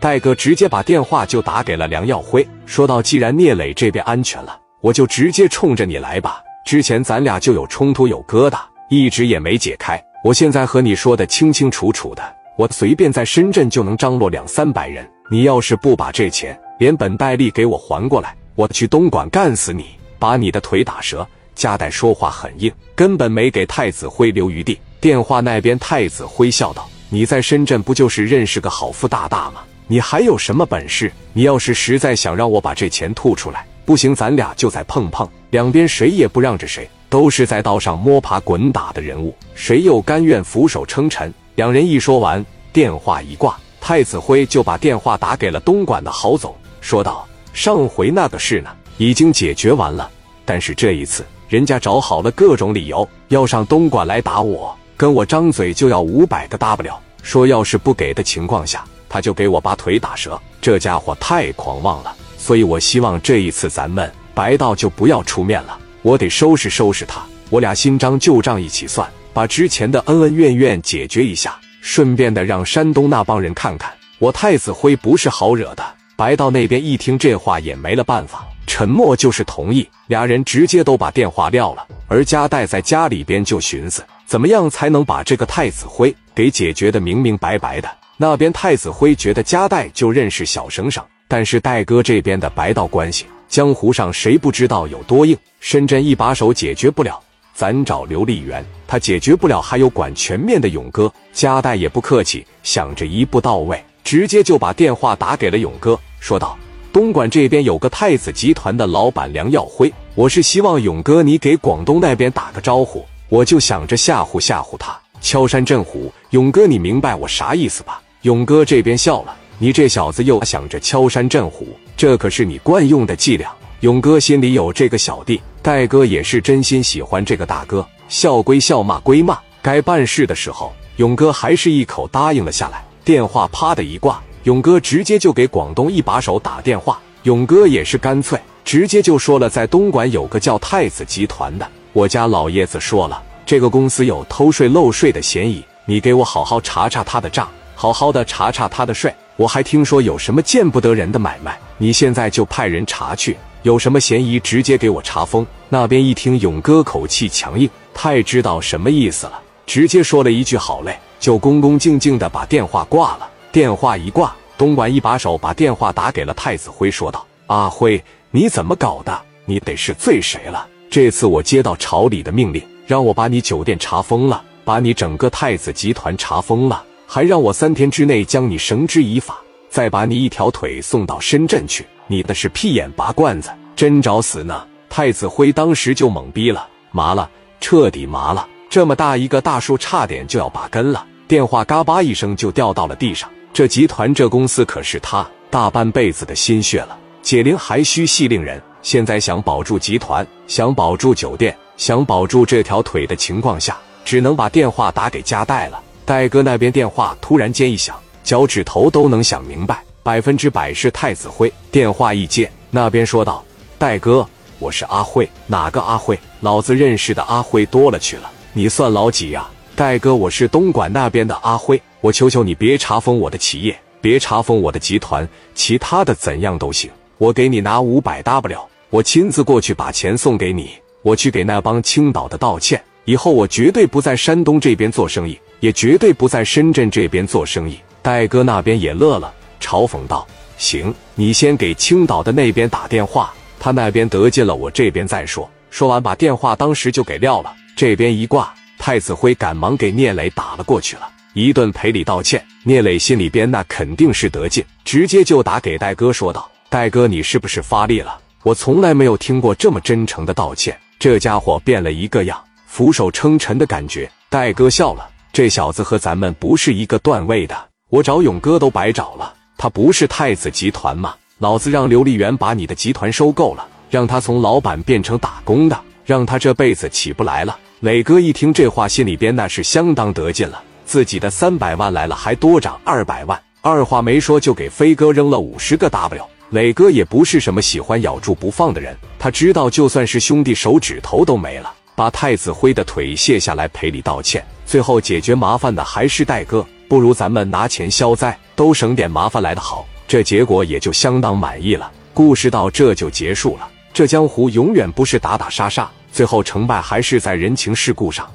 戴哥直接把电话就打给了梁耀辉，说道：“既然聂磊这边安全了，我就直接冲着你来吧。之前咱俩就有冲突有疙瘩，一直也没解开。我现在和你说的清清楚楚的，我随便在深圳就能张罗两三百人。你要是不把这钱连本带利给我还过来，我去东莞干死你，把你的腿打折。”加代说话很硬，根本没给太子辉留余地。电话那边，太子辉笑道：“你在深圳不就是认识个好富大大吗？你还有什么本事？你要是实在想让我把这钱吐出来，不行，咱俩就再碰碰。两边谁也不让着谁，都是在道上摸爬滚打的人物，谁又甘愿俯首称臣？”两人一说完，电话一挂，太子辉就把电话打给了东莞的郝总，说道：“上回那个事呢，已经解决完了，但是这一次……”人家找好了各种理由要上东莞来打我，跟我张嘴就要五百个 W，说要是不给的情况下，他就给我把腿打折。这家伙太狂妄了，所以我希望这一次咱们白道就不要出面了，我得收拾收拾他。我俩新账旧账一起算，把之前的恩恩怨怨解决一下，顺便的让山东那帮人看看我太子辉不是好惹的。白道那边一听这话也没了办法。沉默就是同意，俩人直接都把电话撂了。而加代在家里边就寻思，怎么样才能把这个太子辉给解决的明明白白的。那边太子辉觉得加代就认识小省省，但是戴哥这边的白道关系，江湖上谁不知道有多硬？深圳一把手解决不了，咱找刘立元，他解决不了，还有管全面的勇哥。加代也不客气，想着一步到位，直接就把电话打给了勇哥，说道。东莞这边有个太子集团的老板梁耀辉，我是希望勇哥你给广东那边打个招呼，我就想着吓唬吓唬他，敲山震虎。勇哥，你明白我啥意思吧？勇哥这边笑了，你这小子又想着敲山震虎，这可是你惯用的伎俩。勇哥心里有这个小弟，戴哥也是真心喜欢这个大哥，笑归笑，骂归骂，该办事的时候，勇哥还是一口答应了下来。电话啪的一挂。勇哥直接就给广东一把手打电话，勇哥也是干脆，直接就说了，在东莞有个叫太子集团的，我家老爷子说了，这个公司有偷税漏税的嫌疑，你给我好好查查他的账，好好的查查他的税。我还听说有什么见不得人的买卖，你现在就派人查去，有什么嫌疑直接给我查封。那边一听勇哥口气强硬，太知道什么意思了，直接说了一句好嘞，就恭恭敬敬的把电话挂了。电话一挂，东莞一把手把电话打给了太子辉，说道：“阿辉，你怎么搞的？你得是罪谁了？这次我接到朝里的命令，让我把你酒店查封了，把你整个太子集团查封了，还让我三天之内将你绳之以法，再把你一条腿送到深圳去。你的是屁眼拔罐子，真找死呢！”太子辉当时就懵逼了，麻了，彻底麻了。这么大一个大树，差点就要拔根了。电话嘎巴一声就掉到了地上。这集团这公司可是他大半辈子的心血了，解铃还需系铃人。现在想保住集团，想保住酒店，想保住这条腿的情况下，只能把电话打给加代了。戴哥那边电话突然间一响，脚趾头都能想明白，百分之百是太子辉。电话一接，那边说道：“戴哥，我是阿辉，哪个阿辉？老子认识的阿辉多了去了，你算老几呀？”戴哥，我是东莞那边的阿辉。我求求你别查封我的企业，别查封我的集团，其他的怎样都行。我给你拿五百 W，我亲自过去把钱送给你。我去给那帮青岛的道歉，以后我绝对不在山东这边做生意，也绝对不在深圳这边做生意。戴哥那边也乐了，嘲讽道：“行，你先给青岛的那边打电话，他那边得劲了，我这边再说。”说完，把电话当时就给撂了。这边一挂，太子辉赶忙给聂磊打了过去了。一顿赔礼道歉，聂磊心里边那肯定是得劲，直接就打给戴哥说道：“戴哥，你是不是发力了？我从来没有听过这么真诚的道歉。”这家伙变了一个样，俯首称臣的感觉。戴哥笑了，这小子和咱们不是一个段位的，我找勇哥都白找了。他不是太子集团吗？老子让刘立元把你的集团收购了，让他从老板变成打工的，让他这辈子起不来了。磊哥一听这话，心里边那是相当得劲了。自己的三百万来了，还多涨二百万，二话没说就给飞哥扔了五十个 W。磊哥也不是什么喜欢咬住不放的人，他知道就算是兄弟手指头都没了，把太子辉的腿卸下来赔礼道歉，最后解决麻烦的还是戴哥。不如咱们拿钱消灾，都省点麻烦来的好。这结果也就相当满意了。故事到这就结束了。这江湖永远不是打打杀杀，最后成败还是在人情世故上。